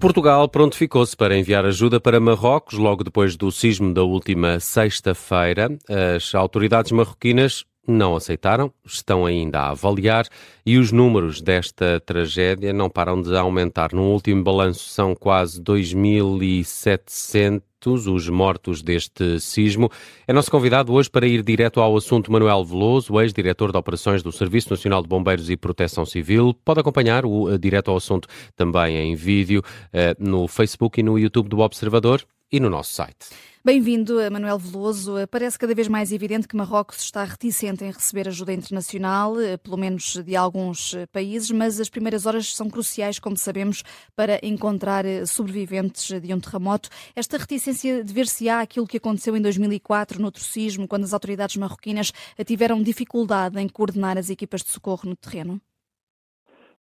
Portugal prontificou-se para enviar ajuda para Marrocos logo depois do sismo da última sexta-feira. As autoridades marroquinas não aceitaram, estão ainda a avaliar e os números desta tragédia não param de aumentar. No último balanço são quase 2.700 os mortos deste sismo. É nosso convidado hoje para ir direto ao assunto Manuel Veloso, ex-diretor de operações do Serviço Nacional de Bombeiros e Proteção Civil. Pode acompanhar o direto ao assunto também em vídeo eh, no Facebook e no YouTube do Observador e no nosso site. Bem-vindo, Manuel Veloso. Parece cada vez mais evidente que Marrocos está reticente em receber ajuda internacional, pelo menos de alguns países, mas as primeiras horas são cruciais, como sabemos, para encontrar sobreviventes de um terremoto. Esta reticência dever-se-á aquilo que aconteceu em 2004, no sismo, quando as autoridades marroquinas tiveram dificuldade em coordenar as equipas de socorro no terreno?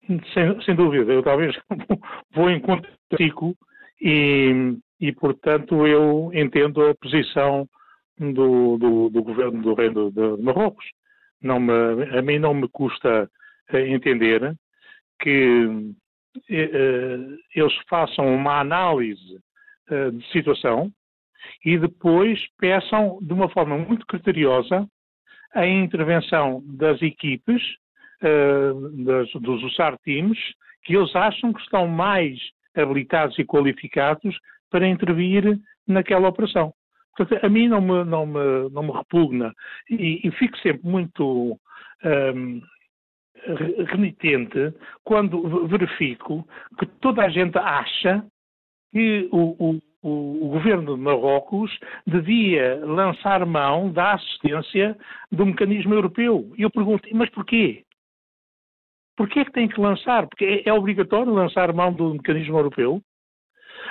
Sem, sem dúvida. Eu talvez vou em conta e e, portanto, eu entendo a posição do, do, do governo do Reino de Marrocos. Não me, a mim não me custa eh, entender que eh, eles façam uma análise eh, de situação e depois peçam de uma forma muito criteriosa a intervenção das equipes, das, dos USAR Teams, que eles acham que estão mais habilitados e qualificados para intervir naquela operação. Portanto, a mim não me, não me, não me repugna e, e fico sempre muito um, renitente quando verifico que toda a gente acha que o, o, o, governo de Marrocos devia lançar mão da assistência do mecanismo europeu. E eu pergunto, mas porquê? Porquê é que tem que lançar? Porque é, é obrigatório lançar mão do mecanismo europeu?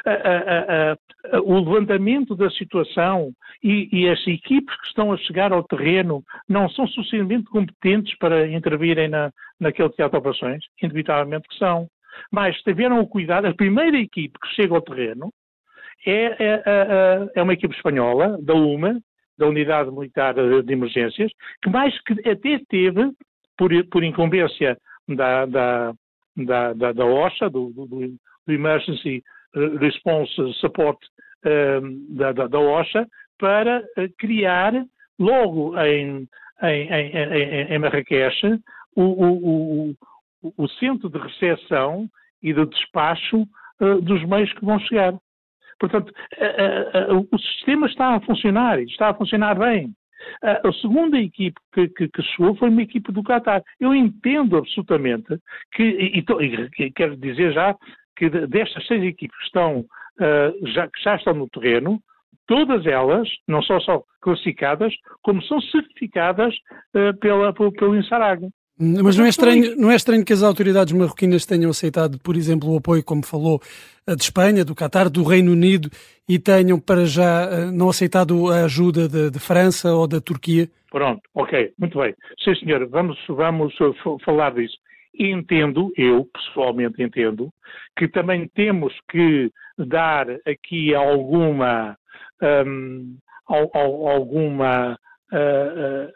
A, a, o levantamento da situação e, e, as equipes que estão a chegar ao terreno não são suficientemente competentes para intervirem na, naquele teatro de operações? Indubitavelmente que são. Mas tiveram o cuidado, a primeira equipe que chega ao terreno é, é, é, é uma equipe espanhola, da UMA, da Unidade Militar de Emergências, que mais que até teve, por, por incumbência da, da, da, da, da OSHA, do, do, do Emergency Response Support um, da, da, da, OSHA para uh, criar logo em, em, em, em Marrakech o, o, o, o, centro de recepção e de despacho uh, dos meios que vão chegar. Portanto, o sistema está a funcionar e está a funcionar bem. A segunda equipe que, que, que, chegou foi uma equipe do Qatar. Eu entendo absolutamente que, e, e quero dizer já que destas seis equipes que estão, uh, já, que já estão no terreno, todas elas, não só são classificadas, como são certificadas uh, pela, pelo, pelo INSARAG. Mas não é, estranho, não é estranho que as autoridades marroquinas tenham aceitado, por exemplo, o apoio, como falou, de Espanha, do Qatar, do Reino Unido e tenham para já eh, não aceitado a ajuda de, de França ou da Turquia? Pronto, ok, muito bem. Sim, senhor, vamos, vamos falar disso entendo, eu pessoalmente entendo, que também temos que dar aqui alguma, um, alguma uh, uh,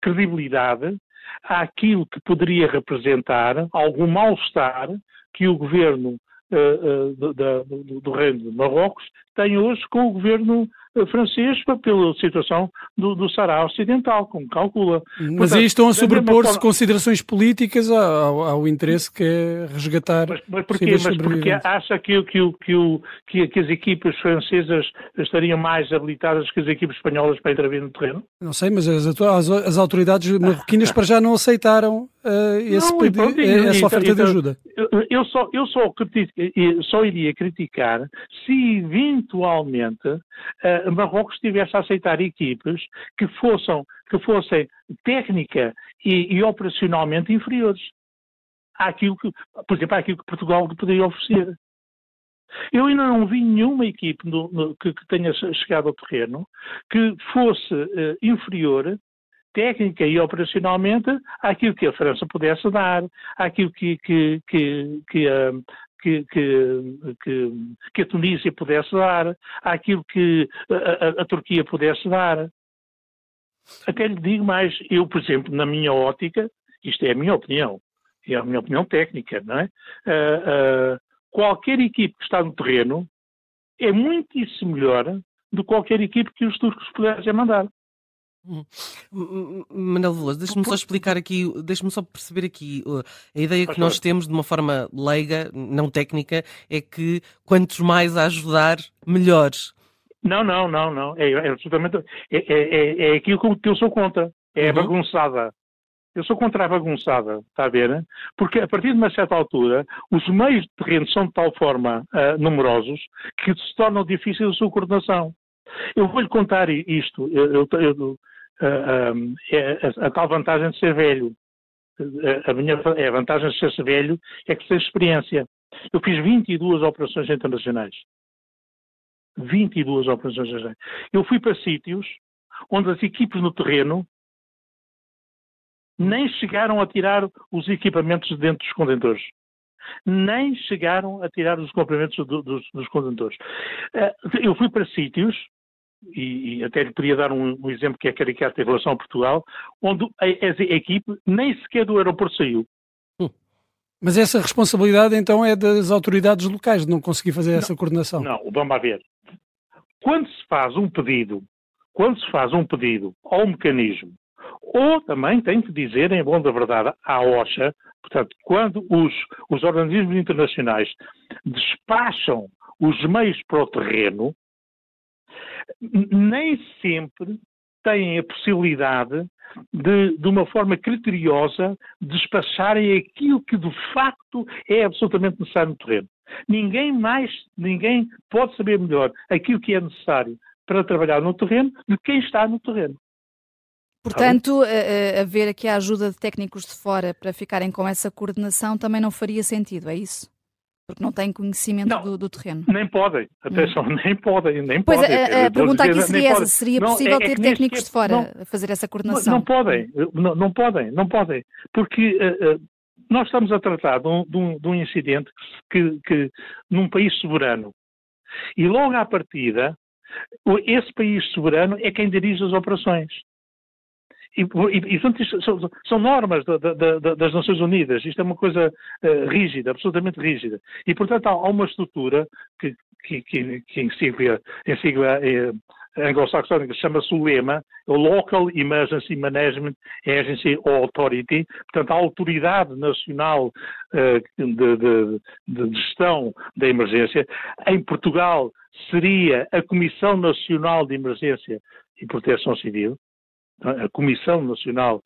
credibilidade àquilo que poderia representar algum mal-estar que o governo uh, do, do, do, Reino de Marrocos tem hoje com o governo francês pela situação do, do Sará Ocidental, como calcula. Mas Portanto, aí estão a sobrepor-se forma... considerações políticas ao, ao, interesse que é resgatar. Mas, mas porquê? Mas porque acha que, que, que, que, que as equipas francesas estariam mais habilitadas que as equipas espanholas para intervir no terreno? Não sei, mas as, as, as autoridades marroquinas para já não aceitaram uh, esse não, pronto, essa então, oferta então, de ajuda. Eu, só, eu só, só iria criticar se eventualmente uh, Marrocos estivesse a aceitar equipes que fossem, que fossem técnica e, e operacionalmente inferiores àquilo que, por exemplo, àquilo que Portugal poderia oferecer. Eu ainda não vi nenhuma equipe no, no, que, que, tenha chegado ao terreno que fosse uh, inferior técnica e operacionalmente àquilo que a França pudesse dar, àquilo que, que, que, que, uh, que, que, que, que a Tunísia pudesse dar, àquilo que a, a, a Turquia pudesse dar. Até lhe digo mais, eu, por exemplo, na minha ótica, isto é a minha opinião, é a minha opinião técnica, não é? Uh, uh, qualquer equipe que está no terreno é muitíssimo melhor do que qualquer equipe que os turcos puderem mandar. Hum. Manel Veloso, deixe-me só explicar aqui, deixe-me só perceber aqui, uh, a ideia que nós temos de uma forma leiga, não técnica, é que quantos mais a ajudar, melhores. Não, não, não, não. É, é absolutamente. É, é, é, é aquilo que eu sou contra. É uhum. bagunçada. Eu sou contra a bagunçada, está a ver? Porque a partir de uma certa altura, os meios de terreno são de tal forma uh, numerosos que se tornam difíceis a sua coordenação. Eu vou-lhe contar isto. Eu, eu, eu, é a, a, tal vantagem de ser velho. A, minha é a vantagem de ser velho é que tem experiência. Eu fiz 22 operações internacionais. 22 operações internacionais. Eu fui para sítios onde as equipes no terreno nem chegaram a tirar os equipamentos de dentro dos contentores. Nem chegaram a tirar os comprimentos do, dos, dos, contentores. Eu fui para sítios e, e, até lhe podia dar um, um, exemplo que é caricato em relação a Portugal, onde a, a equipe nem sequer do aeroporto saiu. Hum. Mas essa responsabilidade então é das autoridades locais de não conseguir fazer não, essa coordenação? Não, vamos ver. Quando se faz um pedido, quando se faz um pedido ao mecanismo, ou também tem que dizer, em bom da verdade, à OSHA, portanto, quando os, os organismos internacionais despacham os meios para o terreno, nem sempre têm a possibilidade de, de uma forma criteriosa, despacharem aquilo que de facto é absolutamente necessário no terreno. Ninguém mais, ninguém pode saber melhor aquilo que é necessário para trabalhar no terreno que quem está no terreno. Portanto, haver aqui a ajuda de técnicos de fora para ficarem com essa coordenação também não faria sentido, é isso? Porque não têm conhecimento não, do, do, terreno. Nem podem, atenção, hum. nem podem, nem pois podem. Pois a, a pergunta aqui seria essa, seria possível não, é, é ter técnicos de fora não, a fazer essa coordenação? Não, podem, não, não, podem, não podem, porque uh, uh, nós estamos a tratar de um, de um, de um incidente que, que, num país soberano, e logo à partida, esse país soberano é quem dirige as operações. E, e, são, são, normas da, da, da, das Nações Unidas, isto é uma coisa uh, rígida, absolutamente rígida. E, portanto, há, há uma estrutura que, que, que, que em sigla, em sigla eh, anglo-saxónica chama-se o EMA, o Local Emergency Management Agency Authority, portanto, a Autoridade Nacional uh, de, de, de Gestão da Emergência. Em Portugal seria a Comissão Nacional de Emergência e Proteção Civil, a Comissão Nacional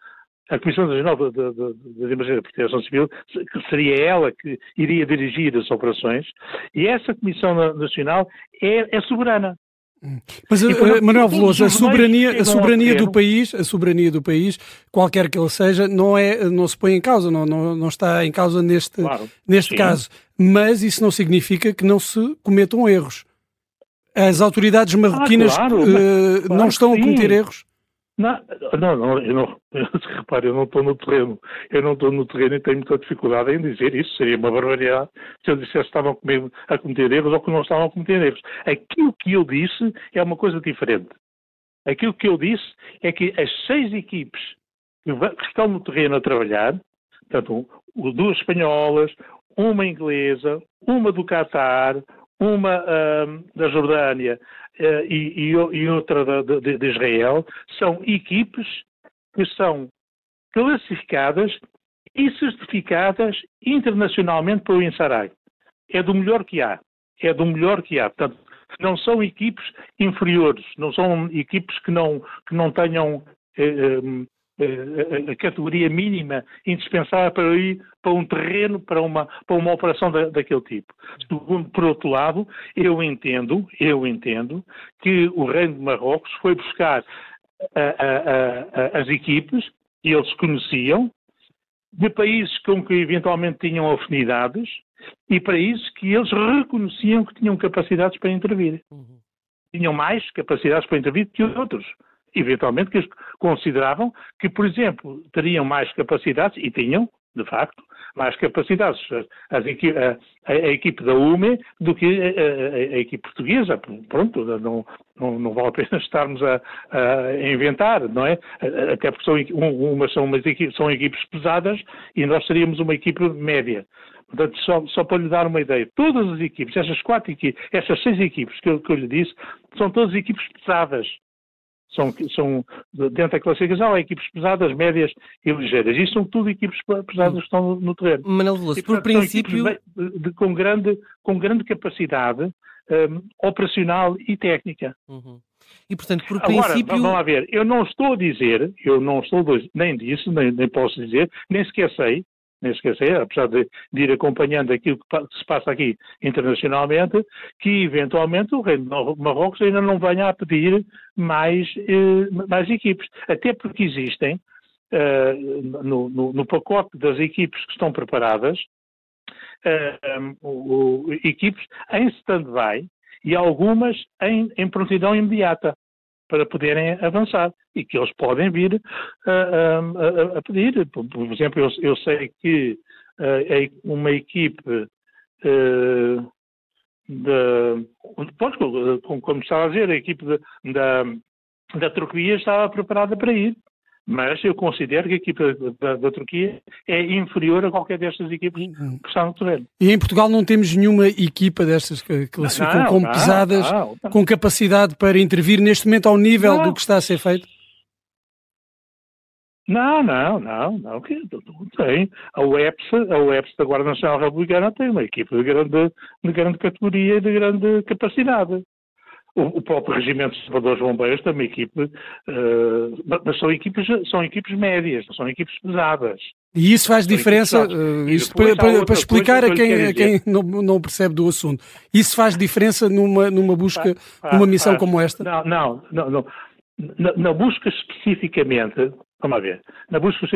a Comissão Nacional de, de, de Emergência e Proteção Civil, que seria ela que iria dirigir as operações, e essa Comissão Nacional é, é soberana. Mas, e, uh, Manuel Veloso, a soberania, a soberania do país, a soberania do país, qualquer que ele seja, não é, não se põe em causa, não, não, não está em causa neste, claro, neste caso. Mas isso não significa que não se cometam erros. As autoridades ah, marroquinas ah, claro, uh, claro não estão a cometer erros? Não, não, não, eu não, repare, eu não estou no terreno, eu não estou no terreno e tenho muita dificuldade em dizer isso, seria uma barbaridade se eu dissesse que estavam a cometer erros ou que não estavam a cometer erros. Aquilo que eu disse é uma coisa diferente. Aquilo que eu disse é que as seis equipes que estão no terreno a trabalhar, portanto, duas espanholas, uma inglesa, uma do Qatar, uma uh, da Jordânia e, e, outra de, de, Israel, são equipes que são classificadas e certificadas internacionalmente pelo INSARAI. É do melhor que há. É do melhor que há. Portanto, não são equipes inferiores, não são equipes que não, que não tenham eh, a, categoria mínima indispensável para ir para um terreno, para uma, para uma operação da, daquele tipo. Por outro lado, eu entendo, eu entendo que o Reino de Marrocos foi buscar a, a, as equipes, e eles conheciam, de países com que eventualmente tinham afinidades e países que eles reconheciam que tinham capacidades para intervir. Uhum. Tinham mais capacidades para intervir que outros eventualmente, que consideravam que, por exemplo, teriam mais capacidades, e tinham, de facto, mais capacidades as, a, a, a, equipe da UME do que a, a, equipe portuguesa. Pronto, não, não, não, vale a pena estarmos a, inventar, não é? Até porque são, uma, são, umas equipes, são equipes pesadas e nós seríamos uma equipe média. Portanto, só, só, para lhe dar uma ideia, todas as equipes, essas quatro equipes, essas seis equipes que eu, que eu lhe disse, são todas equipes pesadas são, são dentro da classificação, há equipes pesadas, médias e ligeiras. Isto são tudo equipes pesadas que estão no, no terreno. Manuel Veloso, por princípio... De, de, com, grande, com grande capacidade um, operacional e técnica. Uhum. E, portanto, por Agora, princípio... vamos lá ver, eu não estou a dizer, eu não estou nem disso, nem, nem posso dizer, nem sequer sei, nem esquecer, apesar de, de, ir acompanhando aquilo que se passa aqui internacionalmente, que eventualmente o Reino de Marrocos ainda não venha a pedir mais, eh, mais equipes. Até porque existem, eh, no, no, no, pacote das equipes que estão preparadas, eh, o, o, equipes em stand-by e algumas em, em prontidão imediata para poderem avançar e que eles podem vir a, a, a pedir. Por, exemplo, eu, eu sei que uh, uma equipe uh, de, como estava a dizer, a equipe de, da, da Turquia estava preparada para ir mas eu considero que a equipa da, da, Turquia é inferior a qualquer destas equipas que estão no terreno. E em Portugal não temos nenhuma equipa destas que classificam como não, pesadas, não, não. com capacidade para intervir neste momento ao nível do que está a ser feito? Não, não, não, não, que tem. A UEPS, a UEPS da Guarda Nacional Republicana tem uma equipa de grande, de grande categoria e de grande capacidade. O, próprio Regimento de Salvadores Bombeiros tem uma equipe, uh, mas são equipes, são equipes médias, não são equipes pesadas. E isso faz diferença, uh, isto para, para, para, explicar a quem, a quem não, não, percebe do assunto, isso faz diferença numa, numa busca, numa missão como esta? Não, não, não, não. Na, na, busca especificamente, vamos ver, na busca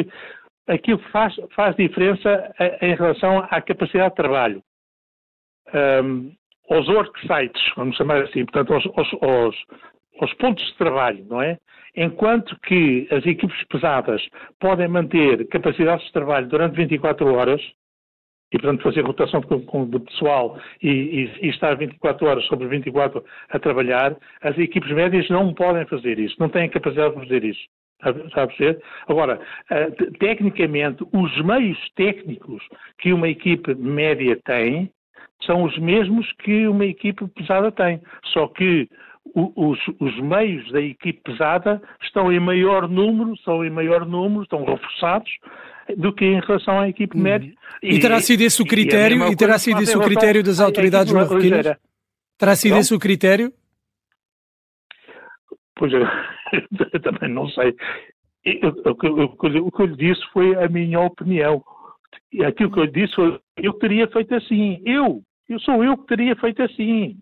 aquilo faz, faz diferença em relação à capacidade de trabalho. Um, aos worksites, vamos chamar assim, portanto, aos, aos, aos, aos pontos de trabalho, não é? Enquanto que as equipes pesadas podem manter capacidades de trabalho durante 24 horas, e, portanto, fazer rotação de, pessoal e, e, e, estar 24 horas sobre 24 a trabalhar, as equipes médias não podem fazer isso, não têm capacidade de fazer isso. Está a perceber? Agora, eh, tecnicamente, os meios técnicos que uma equipe média tem são os mesmos que uma equipe pesada tem. Só que os, os, meios da equipe pesada estão em maior número, são em maior número, estão reforçados do que em relação à equipe hum. média. E, e, terá sido esse o critério, e, e terá sido esse o critério das autoridades marroquinas? Terá sido esse o critério? Pois eu, eu também não sei. o que eu lhe disse foi a minha opinião. Aquilo que eu lhe disse foi eu teria feito assim. Eu, eu sou eu que teria feito assim.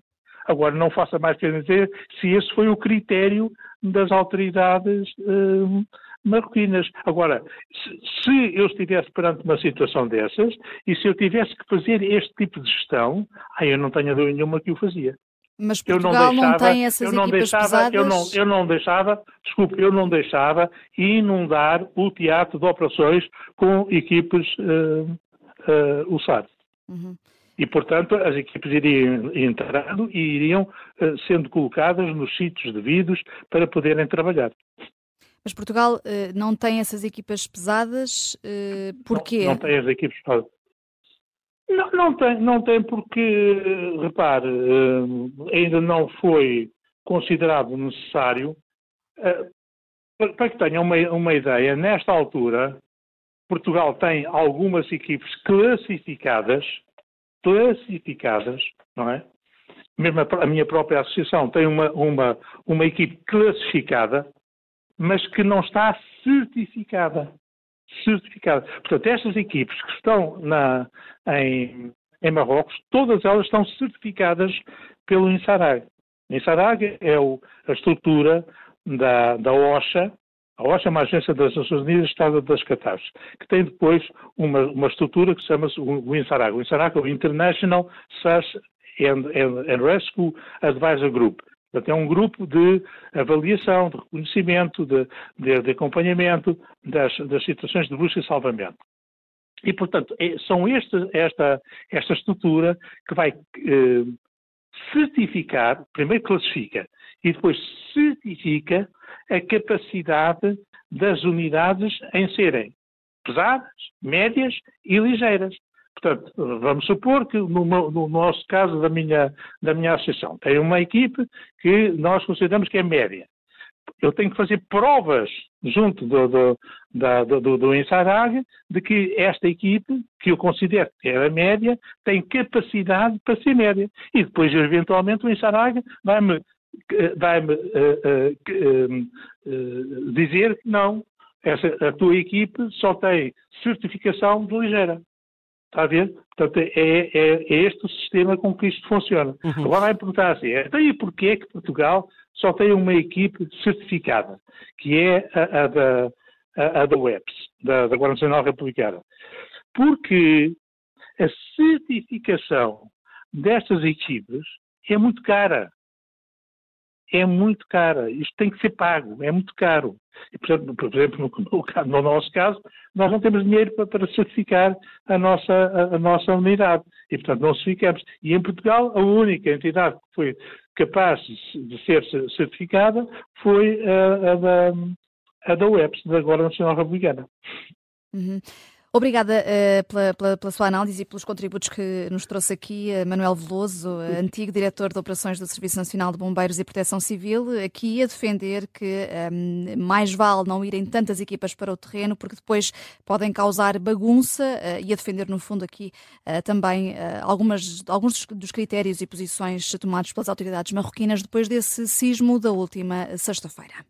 Agora, não faça mais que dizer se esse foi o critério das autoridades hum, marroquinas. Agora, se, se, eu estivesse perante uma situação dessas e se eu tivesse que fazer este tipo de gestão, aí eu não tenho dúvida nenhuma que o fazia. Mas Portugal eu não, deixava, não tem essas eu não equipas deixava, pesadas? Eu não, eu não deixava, desculpe, eu não deixava inundar o teatro de operações com equipes uh, uh. Uhum e, portanto, as equipes iriam entrando e iriam uh, sendo colocadas nos sítios devidos para poderem trabalhar. Mas Portugal uh, não tem essas equipas pesadas, uh, porquê? Não, não, tem as equipas pesadas. Não, não tem, não tem porque, repare, ainda não foi considerado necessário. para que tenham uma, uma ideia, nesta altura, Portugal tem algumas equipes classificadas classificadas, não é? Mesmo a, a minha própria associação tem uma, uma, uma equipe classificada, mas que não está certificada. Certificada. Portanto, estas equipes que estão na, em, em Marrocos, todas elas estão certificadas pelo INSARAG. INSARAG é o, a estrutura da, da OSHA, a OSHA é uma agência das Nações Unidas Estado das Catástrofes, que tem depois uma, uma estrutura que chama-se o INSARAG. O INSARAG é o International Search and, and, and Rescue Advisor Group. Portanto, é um grupo de avaliação, de reconhecimento, de, de, de acompanhamento das, das, situações de busca e salvamento. E, portanto, é, são este, esta, esta estrutura que vai eh, certificar, primeiro classifica e depois certifica a capacidade das unidades em serem pesadas, médias e ligeiras. Portanto, vamos supor que no, no, nosso caso da minha, da minha associação tem uma equipe que nós consideramos que é média. Eu tenho que fazer provas junto do, do, da, do, do Ensarag de que esta equipe, que eu considero que é a média, tem capacidade para ser média. E depois, eventualmente, o Ensarag vai-me vai-me uh, uh, dizer que não, essa, a tua equipe só tem certificação de ligeira. Está a ver? Portanto, é, é, é este o sistema com que isto funciona. Uhum. Agora vai perguntar assim, então e porquê é que Portugal só tem uma equipe certificada, que é a, a da, a, a da WEPS, da, da Guarda Nacional Republicana? Porque a certificação destas equipes é muito cara é muito cara. Isto tem que ser pago, é muito caro. E, por exemplo, no, no, nosso caso, nós não temos dinheiro para, para certificar a nossa, a, a, nossa unidade. E, portanto, não certificamos. E em Portugal, a única entidade que foi capaz de ser certificada foi a, a da, a da UEPS, da Guarda Nacional Republicana. Uhum. Obrigada uh, pela, pela, pela, sua análise e pelos contributos que nos trouxe aqui, uh, Manuel Veloso, uh, antigo diretor de operações do Serviço Nacional de Bombeiros e Proteção Civil, aqui a defender que um, ehm, mais vale não irem tantas equipas para o terreno, porque depois podem causar bagunça e a defender, no fundo, aqui também algumas, alguns dos critérios e posições tomados pelas autoridades marroquinas depois desse sismo da última sexta-feira.